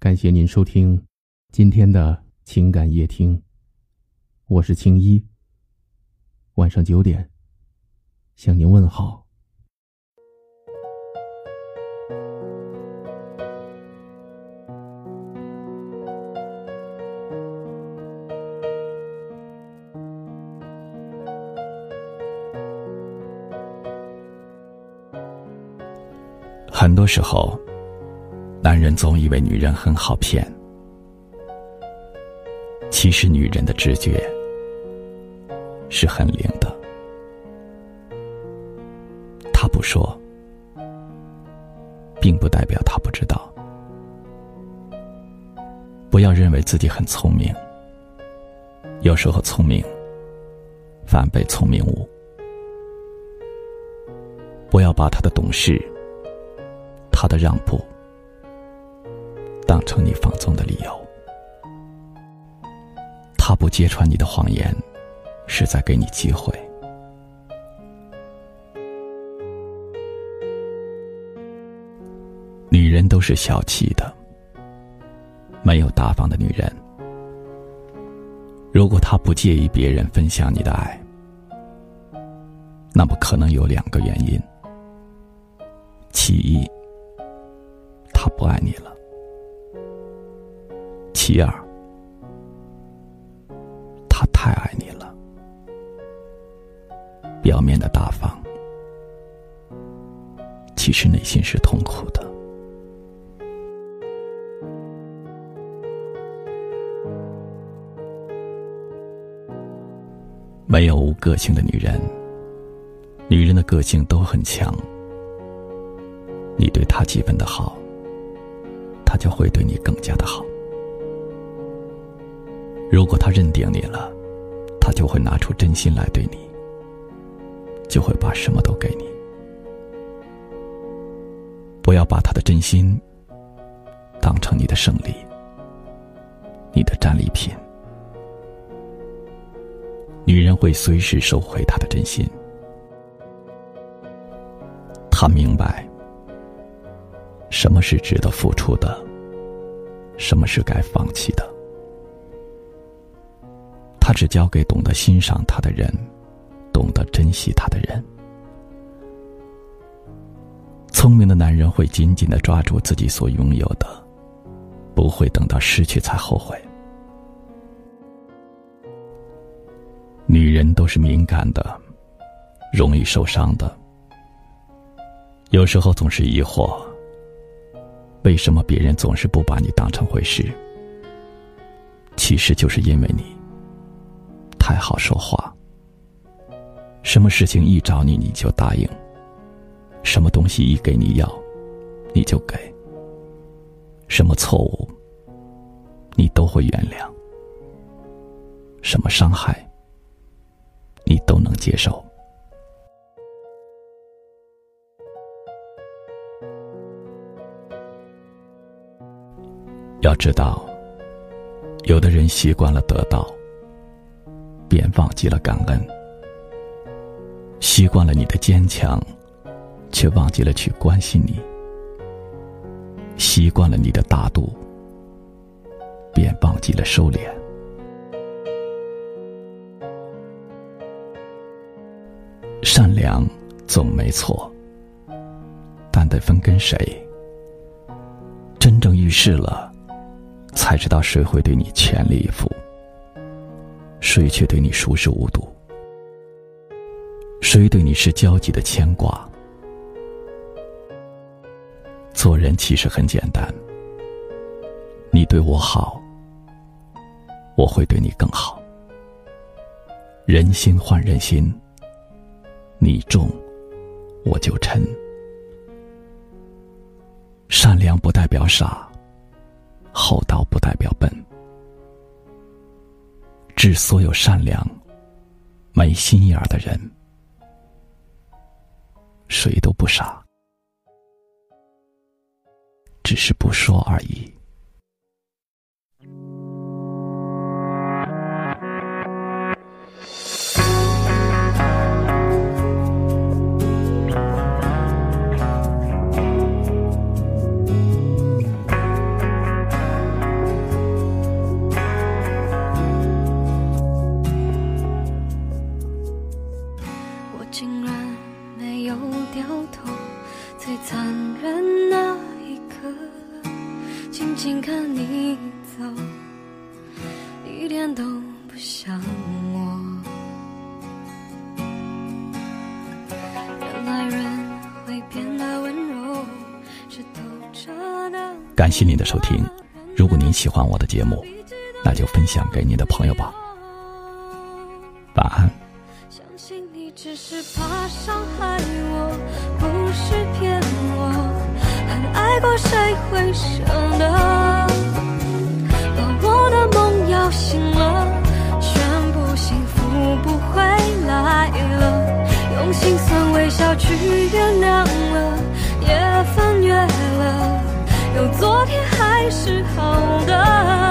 感谢您收听今天的情感夜听，我是青衣。晚上九点向您问好。很多时候，男人总以为女人很好骗，其实女人的直觉是很灵的。她不说，并不代表她不知道。不要认为自己很聪明，有时候聪明反被聪明误。不要把她的懂事。他的让步，当成你放纵的理由；他不揭穿你的谎言，是在给你机会。女人都是小气的，没有大方的女人。如果她不介意别人分享你的爱，那么可能有两个原因：其一。他不爱你了。其二，他太爱你了。表面的大方，其实内心是痛苦的。没有无个性的女人，女人的个性都很强。你对她几分的好。他就会对你更加的好。如果他认定你了，他就会拿出真心来对你，就会把什么都给你。不要把他的真心当成你的胜利，你的战利品。女人会随时收回他的真心，她明白。什么是值得付出的？什么是该放弃的？他只交给懂得欣赏他的人，懂得珍惜他的人。聪明的男人会紧紧的抓住自己所拥有的，不会等到失去才后悔。女人都是敏感的，容易受伤的，有时候总是疑惑。为什么别人总是不把你当成回事？其实就是因为你太好说话，什么事情一找你你就答应，什么东西一给你要，你就给，什么错误你都会原谅，什么伤害你都能接受。要知道，有的人习惯了得到，便忘记了感恩；习惯了你的坚强，却忘记了去关心你；习惯了你的大度，便忘记了收敛。善良总没错，但得分跟谁。真正遇事了。才知道谁会对你全力以赴，谁却对你熟视无睹，谁对你是焦急的牵挂。做人其实很简单，你对我好，我会对你更好。人心换人心，你重，我就沉。善良不代表傻。厚道不代表笨，致所有善良、没心眼儿的人，谁都不傻，只是不说而已。感谢您的收听，如果您喜欢我的节目，那就分享给你的朋友吧。晚安。相信你只是怕伤害我，不是骗我。很爱过谁会舍得？把我的梦摇醒了，全部幸福不会来了。用心酸微笑去原谅，了，有昨天还是好的。